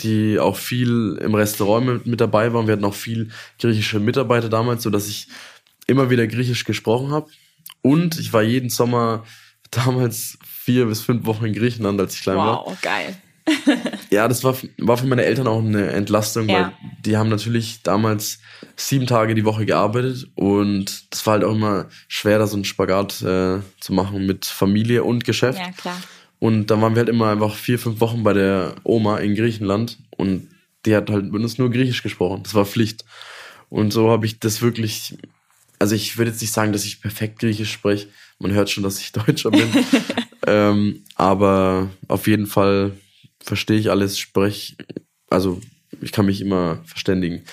die auch viel im Restaurant mit, mit dabei war. Wir hatten auch viel griechische Mitarbeiter damals, so dass ich immer wieder Griechisch gesprochen habe. Und ich war jeden Sommer damals vier bis fünf Wochen in Griechenland, als ich klein wow, war. Wow, geil. ja, das war, war für meine Eltern auch eine Entlastung, ja. weil die haben natürlich damals sieben Tage die Woche gearbeitet und das war halt auch immer schwer, da so einen Spagat äh, zu machen mit Familie und Geschäft. Ja, klar. Und dann waren wir halt immer einfach vier, fünf Wochen bei der Oma in Griechenland und die hat halt mit uns nur Griechisch gesprochen. Das war Pflicht. Und so habe ich das wirklich, also ich würde jetzt nicht sagen, dass ich perfekt Griechisch spreche. Man hört schon, dass ich Deutscher bin. ähm, aber auf jeden Fall verstehe ich alles, spreche, also ich kann mich immer verständigen.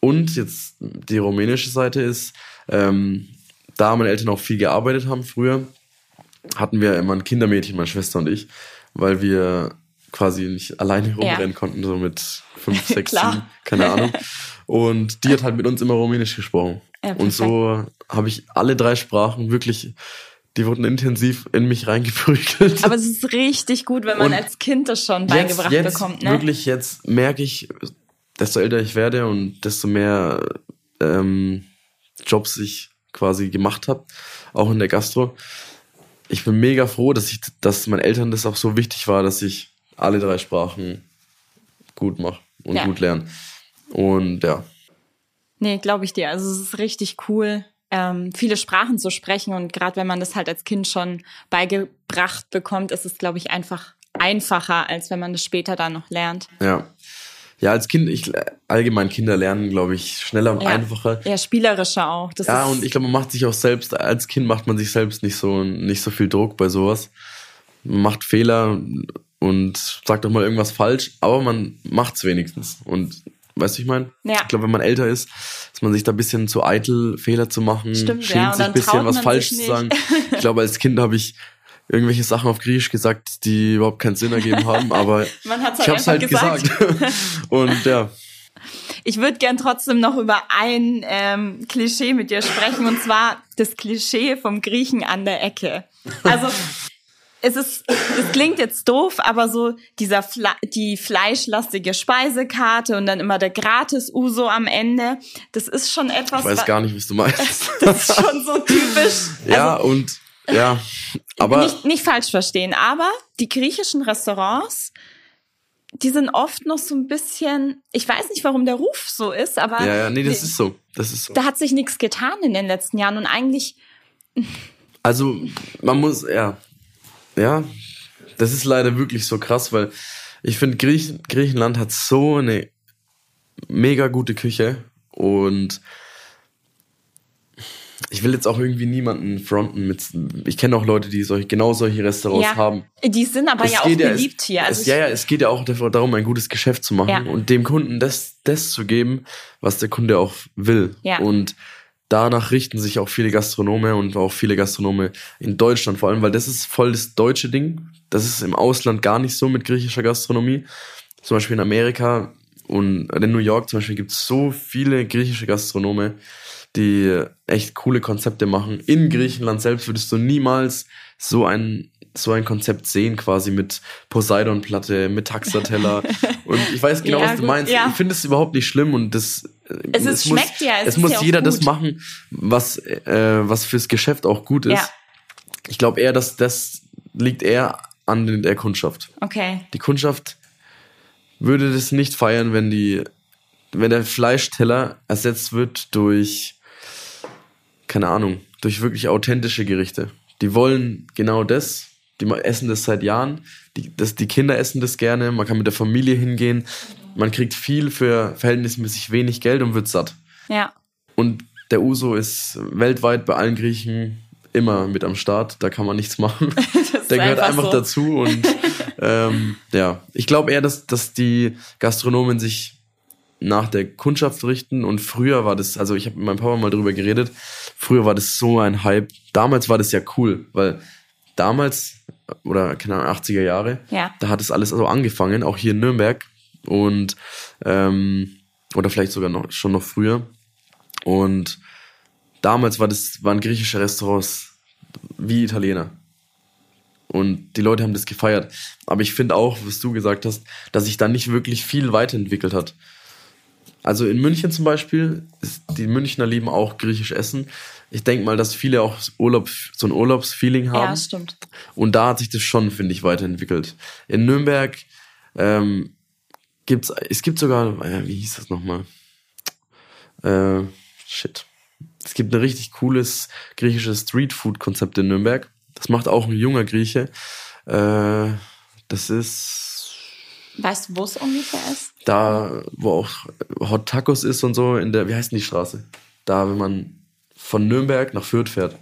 Und jetzt die rumänische Seite ist, ähm, da meine Eltern auch viel gearbeitet haben früher, hatten wir immer ein Kindermädchen, meine Schwester und ich, weil wir quasi nicht alleine rumrennen ja. konnten, so mit fünf, sechs, sieben, keine Ahnung. Und die hat halt mit uns immer Rumänisch gesprochen. Ja, und so habe ich alle drei Sprachen wirklich, die wurden intensiv in mich reingeprügelt. Aber es ist richtig gut, wenn man und als Kind das schon beigebracht jetzt, jetzt bekommt. Ne? Wirklich, jetzt merke ich, desto älter ich werde und desto mehr ähm, Jobs ich quasi gemacht habe, auch in der Gastro. Ich bin mega froh, dass ich, dass meinen Eltern das auch so wichtig war, dass ich alle drei Sprachen gut mache und ja. gut lerne. Und ja. Nee, glaube ich dir. Also es ist richtig cool, ähm, viele Sprachen zu sprechen. Und gerade wenn man das halt als Kind schon beigebracht bekommt, ist es, glaube ich, einfach einfacher, als wenn man das später dann noch lernt. Ja. Ja, als Kind, ich allgemein Kinder lernen, glaube ich, schneller und ja. einfacher. Ja, spielerischer auch. Das ja, und ich glaube, man macht sich auch selbst, als Kind macht man sich selbst nicht so, nicht so viel Druck bei sowas. Man macht Fehler und sagt doch mal irgendwas falsch, aber man macht's wenigstens. Und weißt du, ich meine? Ja. Ich glaube, wenn man älter ist, ist man sich da ein bisschen zu eitel, Fehler zu machen, Stimmt, schämt ja, sich ein bisschen, was falsch zu sagen. Ich glaube, als Kind habe ich irgendwelche Sachen auf Griechisch gesagt, die überhaupt keinen Sinn ergeben haben, aber halt ich habe es halt gesagt. gesagt. Und ja. Ich würde gern trotzdem noch über ein ähm, Klischee mit dir sprechen, und zwar das Klischee vom Griechen an der Ecke. Also es ist, es klingt jetzt doof, aber so dieser Fle die fleischlastige Speisekarte und dann immer der Gratis-Uso am Ende, das ist schon etwas. Ich weiß gar nicht, was du meinst. Das ist schon so typisch. Ja, also, und ja, aber. Nicht, nicht falsch verstehen, aber die griechischen Restaurants, die sind oft noch so ein bisschen, ich weiß nicht, warum der Ruf so ist, aber. Ja, ja, nee, das die, ist so. Das ist so. Da hat sich nichts getan in den letzten Jahren und eigentlich. Also, man muss, ja, ja, das ist leider wirklich so krass, weil ich finde, Griech Griechenland hat so eine mega gute Küche und ich will jetzt auch irgendwie niemanden fronten mit. Ich kenne auch Leute, die solche, genau solche Restaurants ja, haben. Die sind aber es ja auch beliebt es, hier. Also es, ja, ja, es geht ja auch darum, ein gutes Geschäft zu machen ja. und dem Kunden das, das zu geben, was der Kunde auch will. Ja. Und danach richten sich auch viele Gastronome und auch viele Gastronome in Deutschland vor allem, weil das ist voll das deutsche Ding. Das ist im Ausland gar nicht so mit griechischer Gastronomie. Zum Beispiel in Amerika und in New York zum Beispiel gibt es so viele griechische Gastronome, die echt coole Konzepte machen. In Griechenland selbst würdest du niemals so ein so ein Konzept sehen, quasi mit Poseidon-Platte, mit Taxateller. und ich weiß genau, ja, was du gut, meinst. Ja. Ich finde es überhaupt nicht schlimm und das. Es, es schmeckt muss, ja. Es, es muss ja jeder das machen, was, äh, was fürs Geschäft auch gut ist. Ich glaube eher, dass das liegt eher an der Kundschaft. Okay. Die Kundschaft würde das nicht feiern, wenn die, wenn der Fleischteller ersetzt wird durch, keine Ahnung, durch wirklich authentische Gerichte. Die wollen genau das, die essen das seit Jahren. Die, das, die Kinder essen das gerne. Man kann mit der Familie hingehen. Man kriegt viel für verhältnismäßig wenig Geld und wird satt. Ja. Und der Uso ist weltweit bei allen Griechen immer mit am Start. Da kann man nichts machen. der gehört einfach, einfach so. dazu. Und ähm, ja, ich glaube eher, dass, dass die Gastronomen sich nach der Kundschaft richten und früher war das, also ich habe mit meinem Papa mal drüber geredet, früher war das so ein Hype. Damals war das ja cool, weil damals, oder keine Ahnung, 80er Jahre, ja. da hat es alles also angefangen, auch hier in Nürnberg und ähm, oder vielleicht sogar noch schon noch früher. Und damals war das, waren griechische Restaurants wie Italiener. Und die Leute haben das gefeiert. Aber ich finde auch, was du gesagt hast, dass sich da nicht wirklich viel weiterentwickelt hat. Also in München zum Beispiel, ist, die Münchner lieben auch griechisch essen. Ich denke mal, dass viele auch Urlaub, so ein Urlaubsfeeling haben. Ja, stimmt. Und da hat sich das schon, finde ich, weiterentwickelt. In Nürnberg ähm, gibt's, es gibt sogar, äh, wie hieß das nochmal? Äh, shit. Es gibt ein richtig cooles griechisches Streetfood-Konzept in Nürnberg. Das macht auch ein junger Grieche. Äh, das ist. Weißt du, wo es ungefähr ist? Da, wo auch Hot Tacos ist und so, in der, wie heißt denn die Straße? Da, wenn man von Nürnberg nach Fürth fährt.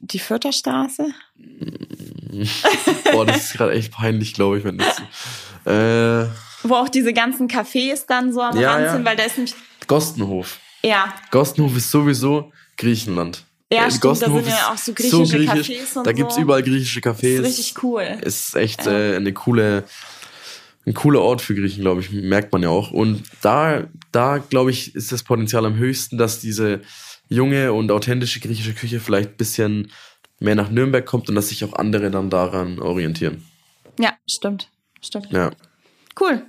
Die Fürther Straße? Boah, das ist gerade echt peinlich, glaube ich, wenn das. Äh, wo auch diese ganzen Cafés dann so am Ja, Rand ja. sind, weil da ist nämlich. Gostenhof. Ja, Gostenhof ist sowieso Griechenland. Ja, Äh, stimmt, da Gostenhof sind ja ist auch so griechische Cafés und Da so. überall griechische Cafés. ist richtig cool. ist echt Ja. äh, eine coole, ein cooler Ort für Griechen, glaube ich, merkt man ja auch. Und da, da glaube ich, ist das Potenzial am höchsten, dass diese junge und authentische griechische Küche vielleicht ein bisschen mehr nach Nürnberg kommt und dass sich auch andere dann daran orientieren. Ja, stimmt. Stimmt. Ja. Cool.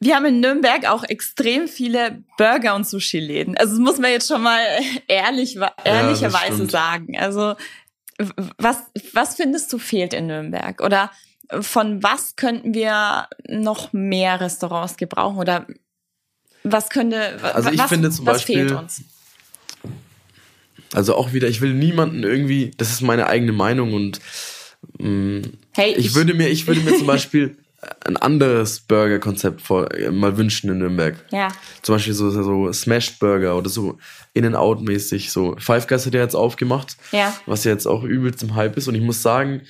Wir haben in Nürnberg auch extrem viele Burger- und Sushi-Läden. Also das muss man jetzt schon mal ehrlich, ehrlicherweise stimmt. sagen. Also was, was findest du fehlt in Nürnberg? Oder von was könnten wir noch mehr Restaurants gebrauchen? Oder was könnte, Also ich was, finde zum was Beispiel- fehlt uns? Also auch wieder, ich will niemanden irgendwie, das ist meine eigene Meinung und mh, Hey, ich, würde mir, ich würde mir zum Beispiel ein anderes Burger-Konzept mal wünschen in Nürnberg. Ja, Zum Beispiel so, so Smashed Burger oder so In-N-Out-mäßig. So Five Guys hat ja jetzt aufgemacht, ja. was ja jetzt auch übelst im Hype ist. Und ich muss sagen,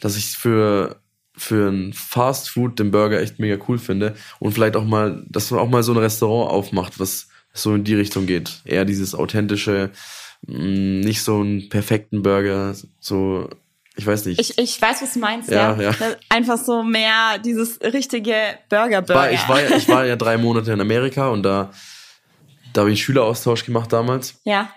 dass ich für, für ein Fast Food den Burger echt mega cool finde. Und vielleicht auch mal, dass man auch mal so ein Restaurant aufmacht, was so in die Richtung geht. Eher dieses authentische, mh, nicht so einen perfekten Burger, so, ich weiß nicht. Ich, ich weiß, was du meinst, Ja, ja. ja. Einfach so mehr dieses richtige Burger-Burger. war, ich, war, ja- ich war ja drei Monate in Amerika und da, da habe ich einen Schüleraustausch gemacht damals. ja,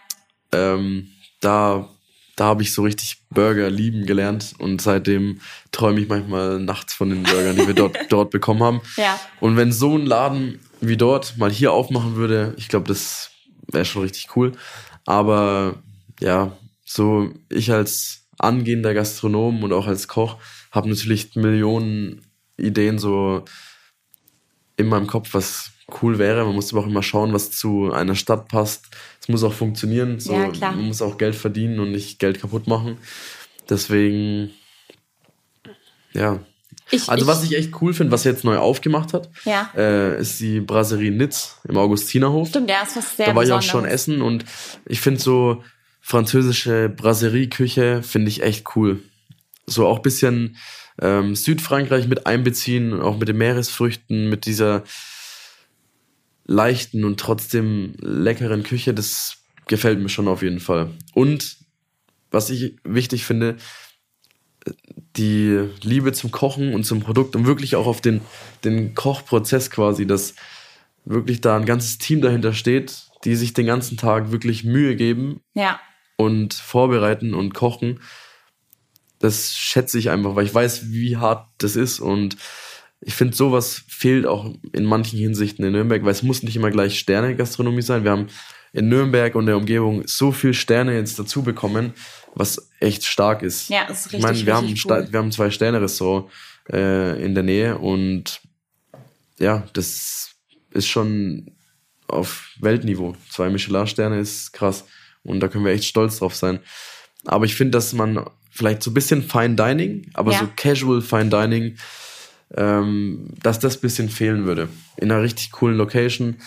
ähm, da, da habe ich so richtig Burger lieben gelernt und seitdem träume ich manchmal nachts von den Burgern, die wir dort, dort bekommen haben. ja. Und wenn so ein Laden wie dort mal hier aufmachen würde, ich glaube, das wäre schon richtig cool. Aber ja, so ich als angehender Gastronom und auch als Koch habe natürlich Millionen Ideen so in meinem Kopf, was cool wäre. Man muss aber auch immer schauen, was zu einer Stadt passt. Es muss auch funktionieren. So, Ja, klar. Man muss auch Geld verdienen und nicht Geld kaputt machen. Deswegen, ja. Ich, Also ich, was ich echt cool finde, was jetzt neu aufgemacht hat, Ja. äh, ist die Brasserie Nitz im Augustinerhof. Stimmt, der ist was sehr da war ich auch schon Besonderes. essen und ich finde so französische Brasserie-Küche finde ich echt cool. So auch bisschen ähm, Südfrankreich mit einbeziehen, auch mit den Meeresfrüchten, mit dieser leichten und trotzdem leckeren Küche, das gefällt mir schon auf jeden Fall. Und was ich wichtig finde, die Liebe zum Kochen und zum Produkt und wirklich auch auf den, den Kochprozess quasi, dass wirklich da ein ganzes Team dahinter steht, die sich den ganzen Tag wirklich Mühe geben Ja, und vorbereiten und kochen. Das schätze ich einfach, weil ich weiß, wie hart das ist und ich finde, sowas fehlt auch in manchen Hinsichten in Nürnberg, weil es muss nicht immer gleich Sterne-Gastronomie sein. Wir haben in Nürnberg und der Umgebung so viel Sterne jetzt dazu bekommen, was echt stark ist. ja, ist richtig, ich meine, wir haben, cool. wir haben zwei Sterne-Restaurant äh, in der Nähe und ja, das ist schon auf Weltniveau. Zwei Michelin-Sterne ist krass und da können wir echt stolz drauf sein. Aber ich finde, dass man vielleicht so ein bisschen Fine Dining, aber Ja. so Casual Fine Dining, ähm, dass das ein bisschen fehlen würde. In einer richtig coolen Location.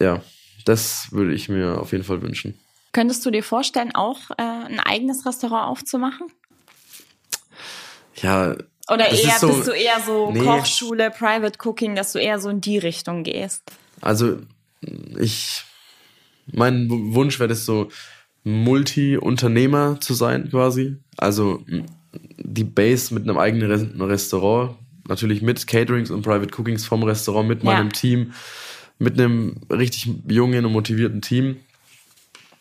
Ja, das würde ich mir auf jeden Fall wünschen. Könntest du dir vorstellen, auch äh, ein eigenes Restaurant aufzumachen? Ja, Oder eher so- bist du eher so Nee. Kochschule, Private Cooking, dass du eher so in die Richtung gehst? Also ich, mein Wunsch wäre das so, Multi-Unternehmer zu sein quasi. Also die Base mit einem eigenen Re Restaurant, natürlich mit Caterings und Private Cookings vom Restaurant, mit Ja. meinem Team, mit einem richtig jungen und motivierten Team.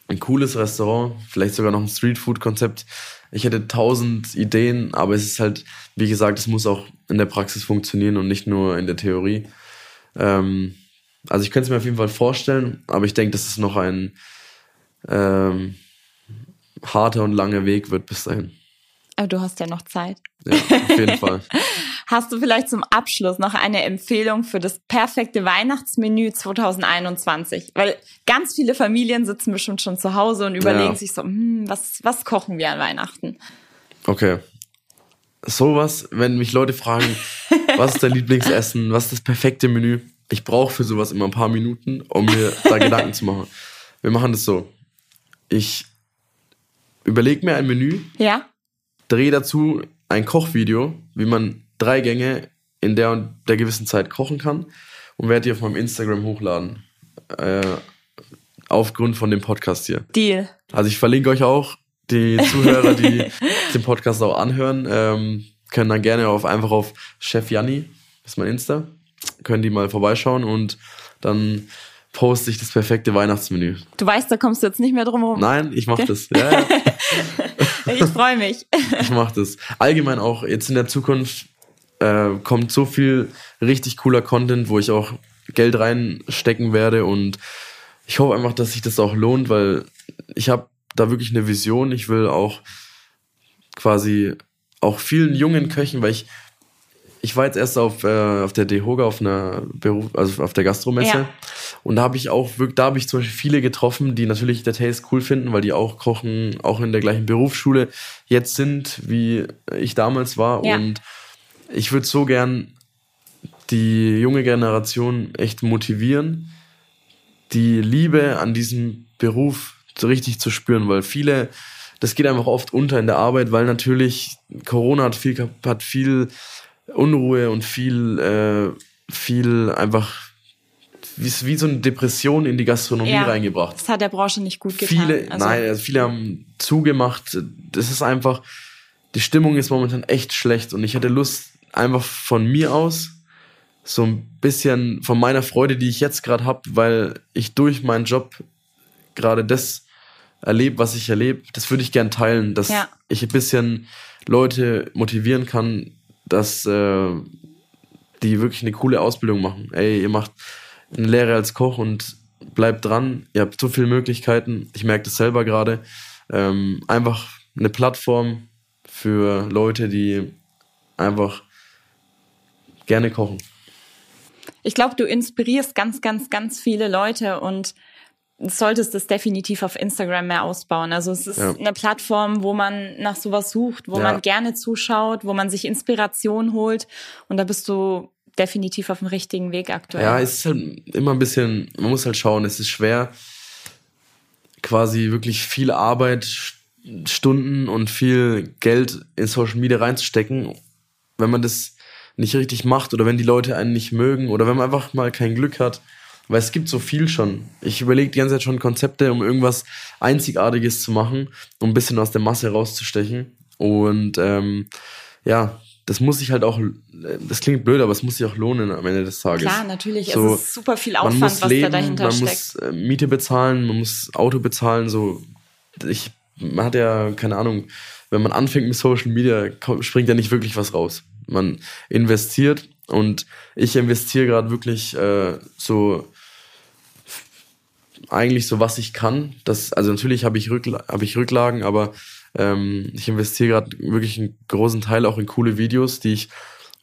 Ein cooles Restaurant, vielleicht sogar noch ein Streetfood-Konzept. Ich hätte tausend Ideen, aber es ist halt, wie gesagt, es muss auch in der Praxis funktionieren und nicht nur in der Theorie. Ähm, also ich könnte es mir auf jeden Fall vorstellen, aber ich denke, dass es noch ein ähm, harter und langer Weg wird bis dahin. Aber du hast ja noch Zeit. Ja, auf jeden Fall. Hast du vielleicht zum Abschluss noch eine Empfehlung für das perfekte Weihnachtsmenü 2021? Weil ganz viele Familien sitzen bestimmt schon zu Hause und überlegen ja. sich so, hm, was, was kochen wir an Weihnachten? Okay. Sowas, wenn mich Leute fragen, was ist dein Lieblingsessen, was ist das perfekte Menü? Ich brauche für sowas immer ein paar Minuten, um mir da Gedanken zu machen. Wir machen das so. Ich überlege mir ein Menü. Ja. Drehe dazu ein Kochvideo, wie man drei Gänge in der und der gewissen Zeit kochen kann und werde die auf meinem Instagram hochladen. Äh, aufgrund von dem Podcast hier. Deal. Also ich verlinke euch auch die Zuhörer, die den Podcast auch anhören, ähm, können dann gerne auf einfach auf Chef Janni, das ist mein Insta, können die mal vorbeischauen und dann poste ich das perfekte Weihnachtsmenü. Du weißt, da kommst du jetzt nicht mehr drum herum. Nein, ich mach das. Ja, ja. ich freue mich. Ich mach das. Allgemein auch jetzt in der Zukunft äh, kommt so viel richtig cooler Content, wo ich auch Geld reinstecken werde und ich hoffe einfach, dass sich das auch lohnt, weil ich habe da wirklich eine Vision. Ich will auch quasi auch vielen jungen Köchen, weil ich ich war jetzt erst auf, äh, auf der DEHOGA auf einer Beruf, also auf der Gastromesse ja. und da habe ich auch wirklich, da habe ich zum Beispiel viele getroffen, die natürlich der Taste cool finden, weil die auch kochen, auch in der gleichen Berufsschule jetzt sind, wie ich damals war ja. und ich würde so gern die junge Generation echt motivieren, die Liebe an diesem Beruf so richtig zu spüren, weil viele, das geht einfach oft unter in der Arbeit, weil natürlich Corona hat viel, hat viel Unruhe und viel, äh, viel einfach wie, wie so eine Depression in die Gastronomie ja, reingebracht. Das hat der Branche nicht gut getan. Viele, also. nein, also viele haben zugemacht. Das ist einfach, die Stimmung ist momentan echt schlecht und ich hätte Lust, einfach von mir aus so ein bisschen von meiner Freude, die ich jetzt gerade habe, weil ich durch meinen Job gerade das erlebe, was ich erlebe, das würde ich gern teilen, dass ja. ich ein bisschen Leute motivieren kann, dass äh, die wirklich eine coole Ausbildung machen. Ey, ihr macht eine Lehre als Koch und bleibt dran. Ihr habt so viele Möglichkeiten. Ich merke das selber gerade. Ähm, einfach eine Plattform für Leute, die einfach gerne kochen. Ich glaube, du inspirierst ganz, ganz, ganz viele Leute und solltest das definitiv auf Instagram mehr ausbauen. Also es ist ja. eine Plattform, wo man nach sowas sucht, wo ja. man gerne zuschaut, wo man sich Inspiration holt und da bist du definitiv auf dem richtigen Weg aktuell. Ja, es ist halt immer ein bisschen, man muss halt schauen, es ist schwer, quasi wirklich viel Arbeit, Stunden und viel Geld in Social Media reinzustecken, wenn man das nicht richtig macht oder wenn die Leute einen nicht mögen oder wenn man einfach mal kein Glück hat, weil es gibt so viel schon. Ich überlege die ganze Zeit schon Konzepte, um irgendwas Einzigartiges zu machen, um ein bisschen aus der Masse rauszustechen. Und ähm, ja, das muss sich halt auch, das klingt blöd, aber es muss sich auch lohnen am Ende des Tages. Klar, natürlich. So, es ist super viel Aufwand, was leben, da dahinter man steckt. Man muss äh, Miete bezahlen, man muss Auto bezahlen. So, ich, man hat ja keine Ahnung. Wenn man anfängt mit Social Media, springt ja nicht wirklich was raus. Man investiert und ich investiere gerade wirklich äh, so eigentlich so, was ich kann. Das, also natürlich habe ich, Rückla hab ich Rücklagen, aber ähm, ich investiere gerade wirklich einen großen Teil auch in coole Videos, die ich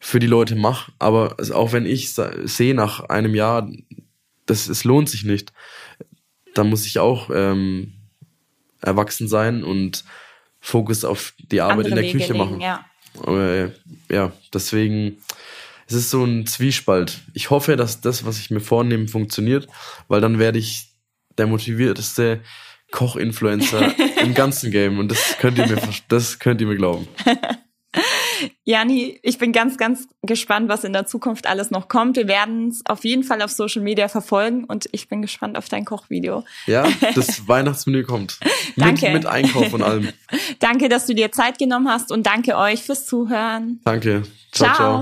für die Leute mache. Aber auch wenn ich sehe nach einem Jahr, das, es lohnt sich nicht, dann muss ich auch ähm, erwachsen sein und Fokus auf die Arbeit Andere in der Wege Küche legen, machen. Ja. Aber, ja, deswegen es ist so ein Zwiespalt. Ich hoffe, dass das, was ich mir vornehme, funktioniert, weil dann werde ich der motivierteste Koch-Influencer im ganzen Game. Und das könnt ihr mir, das könnt ihr mir glauben. Jani, ich bin ganz, ganz gespannt, was in der Zukunft alles noch kommt. Wir werden es auf jeden Fall auf Social Media verfolgen und ich bin gespannt auf dein Kochvideo. Ja, das Weihnachtsmenü kommt. danke. Mit, mit Einkauf und allem. danke, dass du dir Zeit genommen hast und danke euch fürs Zuhören. Danke. ciao. ciao. ciao.